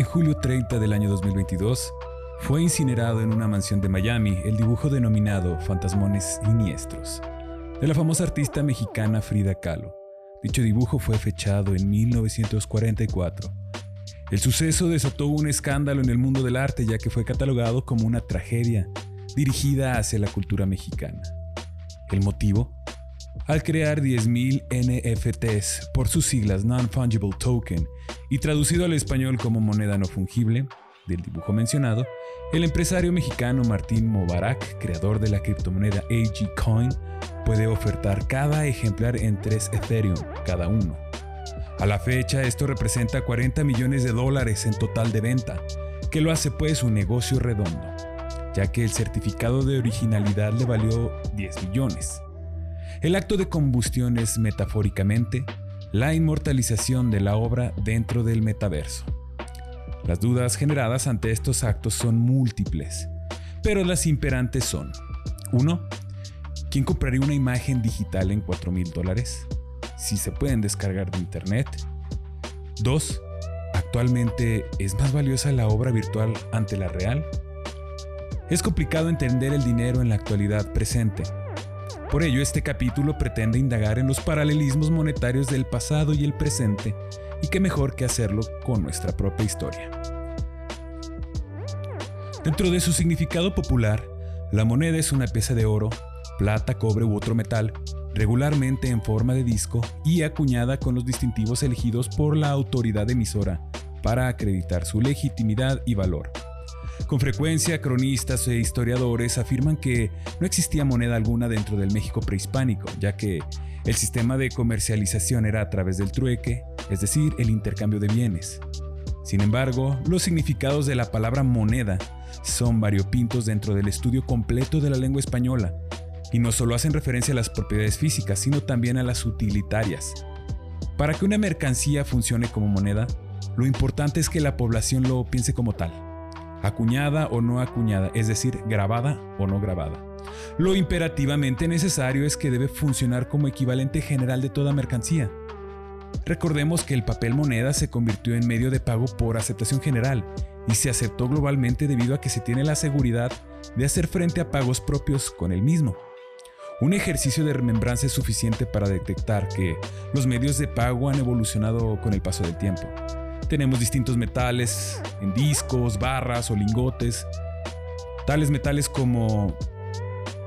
En julio 30 del año 2022, fue incinerado en una mansión de Miami el dibujo denominado Fantasmones Siniestros, de la famosa artista mexicana Frida Kahlo. Dicho dibujo fue fechado en 1944. El suceso desató un escándalo en el mundo del arte ya que fue catalogado como una tragedia dirigida hacia la cultura mexicana. ¿El motivo? Al crear 10.000 NFTs por sus siglas Non-Fungible Token y traducido al español como moneda no fungible, del dibujo mencionado, el empresario mexicano Martín Mobarak, creador de la criptomoneda AG Coin, puede ofertar cada ejemplar en 3 Ethereum cada uno. A la fecha esto representa 40 millones de dólares en total de venta, que lo hace pues un negocio redondo, ya que el certificado de originalidad le valió 10 millones. El acto de combustión es metafóricamente la inmortalización de la obra dentro del metaverso. Las dudas generadas ante estos actos son múltiples, pero las imperantes son 1. ¿Quién compraría una imagen digital en 4 mil dólares? Si se pueden descargar de internet. 2. ¿Actualmente es más valiosa la obra virtual ante la real? Es complicado entender el dinero en la actualidad presente. Por ello, este capítulo pretende indagar en los paralelismos monetarios del pasado y el presente y qué mejor que hacerlo con nuestra propia historia. Dentro de su significado popular, la moneda es una pieza de oro, plata, cobre u otro metal, regularmente en forma de disco y acuñada con los distintivos elegidos por la autoridad emisora para acreditar su legitimidad y valor. Con frecuencia, cronistas e historiadores afirman que no existía moneda alguna dentro del México prehispánico, ya que el sistema de comercialización era a través del trueque, es decir, el intercambio de bienes. Sin embargo, los significados de la palabra moneda son variopintos dentro del estudio completo de la lengua española, y no solo hacen referencia a las propiedades físicas, sino también a las utilitarias. Para que una mercancía funcione como moneda, lo importante es que la población lo piense como tal, acuñada o no acuñada, es decir, grabada o no grabada. Lo imperativamente necesario es que debe funcionar como equivalente general de toda mercancía. Recordemos que el papel moneda se convirtió en medio de pago por aceptación general y se aceptó globalmente debido a que se tiene la seguridad de hacer frente a pagos propios con el mismo. Un ejercicio de remembranza es suficiente para detectar que los medios de pago han evolucionado con el paso del tiempo. Tenemos distintos metales en discos, barras o lingotes. Tales metales como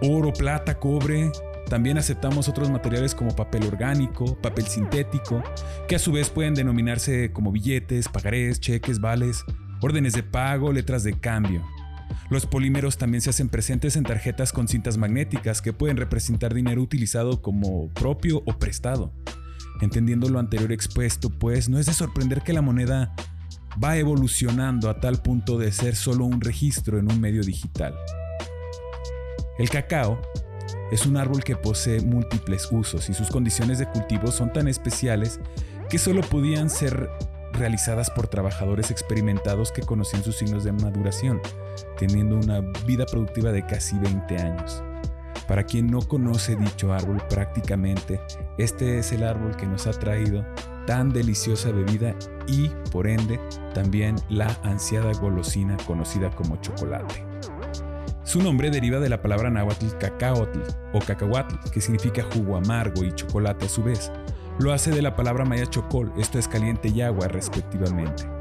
oro, plata, cobre. También aceptamos otros materiales como papel orgánico, papel sintético, que a su vez pueden denominarse como billetes, pagarés, cheques, vales, órdenes de pago, letras de cambio. Los polímeros también se hacen presentes en tarjetas con cintas magnéticas que pueden representar dinero utilizado como propio o prestado. Entendiendo lo anterior expuesto, pues no es de sorprender que la moneda va evolucionando a tal punto de ser solo un registro en un medio digital. El cacao es un árbol que posee múltiples usos y sus condiciones de cultivo son tan especiales que solo podían ser realizadas por trabajadores experimentados que conocían sus signos de maduración, teniendo una vida productiva de casi 20 años. Para quien no conoce dicho árbol prácticamente, este es el árbol que nos ha traído tan deliciosa bebida y, por ende, también la ansiada golosina conocida como chocolate. Su nombre deriva de la palabra náhuatl cacaotl o cacahuatl, que significa jugo amargo y chocolate a su vez. Lo hace de la palabra maya chocol, esto es caliente y agua respectivamente.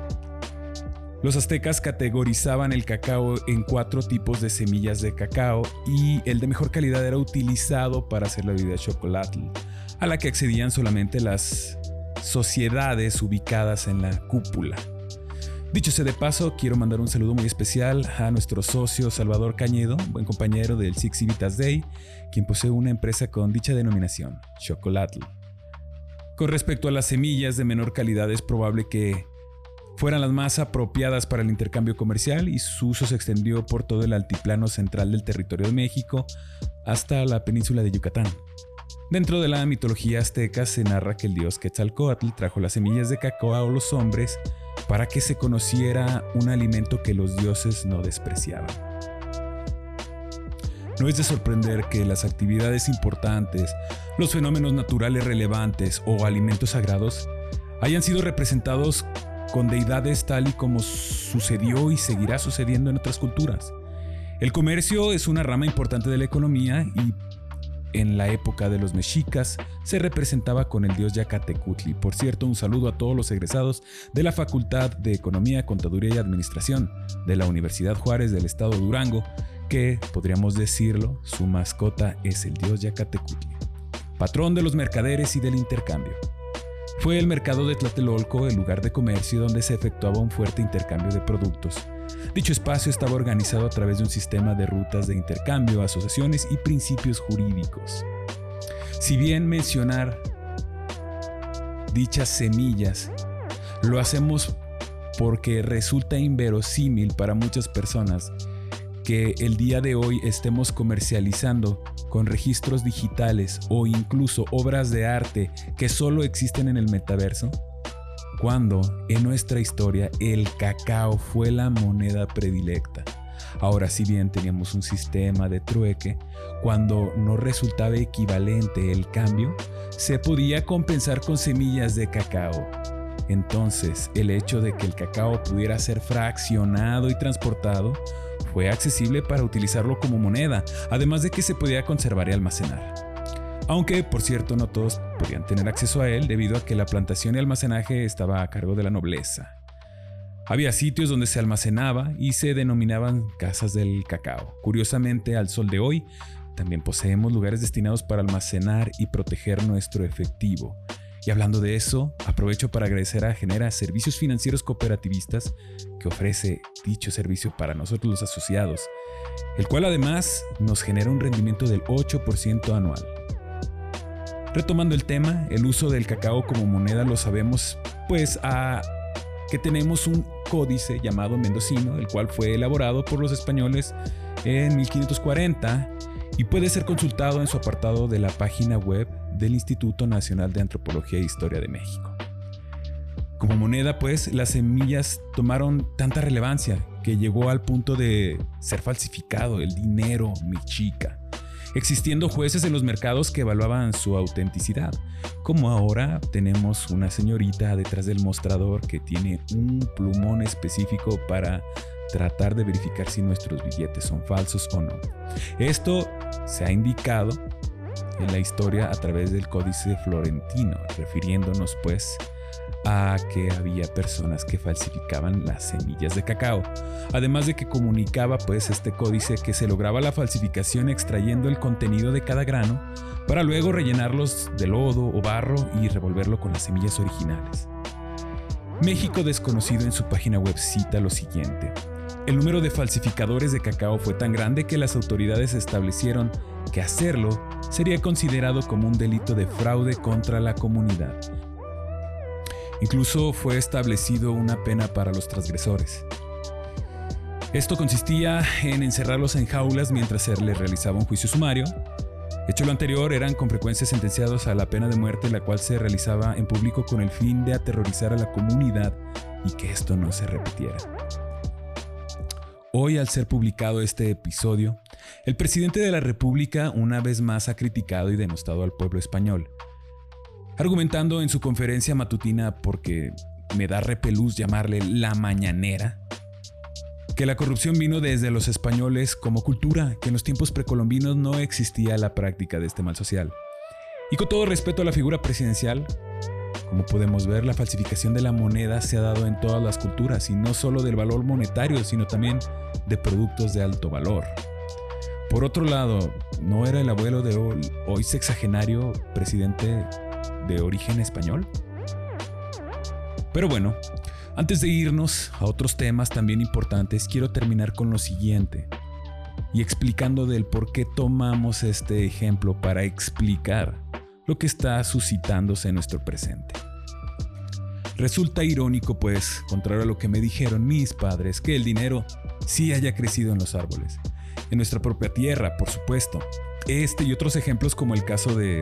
Los aztecas categorizaban el cacao en cuatro tipos de semillas de cacao y el de mejor calidad era utilizado para hacer la bebida chocolate, a la que accedían solamente las sociedades ubicadas en la cúpula. Dicho sea de paso, quiero mandar un saludo muy especial a nuestro socio Salvador Cañedo, buen compañero del Six Civitas Day, quien posee una empresa con dicha denominación, Chocolatl. Con respecto a las semillas de menor calidad, es probable que fueran las más apropiadas para el intercambio comercial y su uso se extendió por todo el altiplano central del territorio de México hasta la península de Yucatán. Dentro de la mitología azteca se narra que el dios Quetzalcoatl trajo las semillas de cacao a los hombres para que se conociera un alimento que los dioses no despreciaban. No es de sorprender que las actividades importantes, los fenómenos naturales relevantes o alimentos sagrados hayan sido representados con deidades tal y como sucedió y seguirá sucediendo en otras culturas. El comercio es una rama importante de la economía y en la época de los mexicas se representaba con el dios Yacatecutli. Por cierto, un saludo a todos los egresados de la Facultad de Economía, Contaduría y Administración de la Universidad Juárez del Estado de Durango, que, podríamos decirlo, su mascota es el dios Yacatecutli, patrón de los mercaderes y del intercambio. Fue el mercado de Tlatelolco el lugar de comercio donde se efectuaba un fuerte intercambio de productos. Dicho espacio estaba organizado a través de un sistema de rutas de intercambio, asociaciones y principios jurídicos. Si bien mencionar dichas semillas lo hacemos porque resulta inverosímil para muchas personas que el día de hoy estemos comercializando con registros digitales o incluso obras de arte que solo existen en el metaverso? Cuando en nuestra historia el cacao fue la moneda predilecta. Ahora, si bien teníamos un sistema de trueque, cuando no resultaba equivalente el cambio, se podía compensar con semillas de cacao. Entonces, el hecho de que el cacao pudiera ser fraccionado y transportado fue accesible para utilizarlo como moneda, además de que se podía conservar y almacenar. Aunque, por cierto, no todos podían tener acceso a él debido a que la plantación y almacenaje estaba a cargo de la nobleza. Había sitios donde se almacenaba y se denominaban casas del cacao. Curiosamente, al sol de hoy, también poseemos lugares destinados para almacenar y proteger nuestro efectivo, y hablando de eso, aprovecho para agradecer a Genera Servicios Financieros Cooperativistas que ofrece dicho servicio para nosotros los asociados, el cual además nos genera un rendimiento del 8% anual. Retomando el tema, el uso del cacao como moneda lo sabemos pues a que tenemos un códice llamado mendocino, el cual fue elaborado por los españoles en 1540 y puede ser consultado en su apartado de la página web del Instituto Nacional de Antropología e Historia de México. Como moneda, pues, las semillas tomaron tanta relevancia que llegó al punto de ser falsificado el dinero mexica, existiendo jueces en los mercados que evaluaban su autenticidad, como ahora tenemos una señorita detrás del mostrador que tiene un plumón específico para tratar de verificar si nuestros billetes son falsos o no. Esto se ha indicado en la historia a través del Códice Florentino, refiriéndonos pues a que había personas que falsificaban las semillas de cacao, además de que comunicaba pues este códice que se lograba la falsificación extrayendo el contenido de cada grano para luego rellenarlos de lodo o barro y revolverlo con las semillas originales. México desconocido en su página web cita lo siguiente. El número de falsificadores de cacao fue tan grande que las autoridades establecieron que hacerlo sería considerado como un delito de fraude contra la comunidad. Incluso fue establecido una pena para los transgresores. Esto consistía en encerrarlos en jaulas mientras se les realizaba un juicio sumario. Hecho lo anterior, eran con frecuencia sentenciados a la pena de muerte, la cual se realizaba en público con el fin de aterrorizar a la comunidad y que esto no se repitiera. Hoy, al ser publicado este episodio, el presidente de la República una vez más ha criticado y denostado al pueblo español, argumentando en su conferencia matutina porque me da repelús llamarle la mañanera, que la corrupción vino desde los españoles como cultura, que en los tiempos precolombinos no existía la práctica de este mal social. Y con todo respeto a la figura presidencial, como podemos ver, la falsificación de la moneda se ha dado en todas las culturas y no solo del valor monetario, sino también de productos de alto valor. Por otro lado, ¿no era el abuelo de hoy, sexagenario presidente de origen español? Pero bueno, antes de irnos a otros temas también importantes, quiero terminar con lo siguiente y explicando del por qué tomamos este ejemplo para explicar lo que está suscitándose en nuestro presente. Resulta irónico, pues, contrario a lo que me dijeron mis padres, que el dinero sí haya crecido en los árboles, en nuestra propia tierra, por supuesto. Este y otros ejemplos como el caso de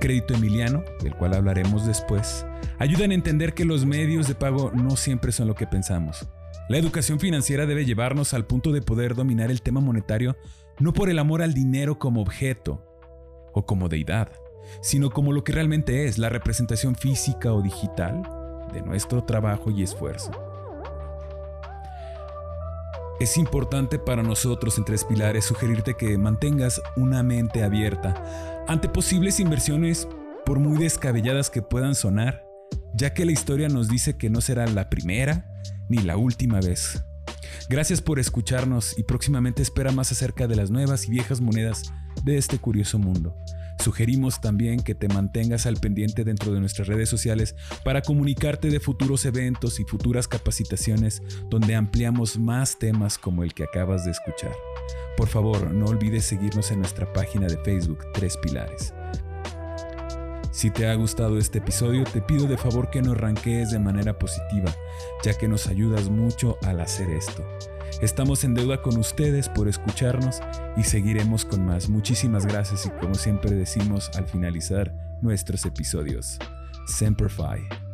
Crédito Emiliano, del cual hablaremos después, ayudan a entender que los medios de pago no siempre son lo que pensamos. La educación financiera debe llevarnos al punto de poder dominar el tema monetario no por el amor al dinero como objeto o como deidad, sino como lo que realmente es, la representación física o digital de nuestro trabajo y esfuerzo. Es importante para nosotros en Tres Pilares sugerirte que mantengas una mente abierta ante posibles inversiones por muy descabelladas que puedan sonar, ya que la historia nos dice que no será la primera ni la última vez. Gracias por escucharnos y próximamente espera más acerca de las nuevas y viejas monedas de este curioso mundo. Sugerimos también que te mantengas al pendiente dentro de nuestras redes sociales para comunicarte de futuros eventos y futuras capacitaciones donde ampliamos más temas como el que acabas de escuchar. Por favor, no olvides seguirnos en nuestra página de Facebook Tres Pilares. Si te ha gustado este episodio, te pido de favor que nos ranquees de manera positiva, ya que nos ayudas mucho al hacer esto. Estamos en deuda con ustedes por escucharnos y seguiremos con más. Muchísimas gracias y como siempre decimos al finalizar nuestros episodios, Semper Fi.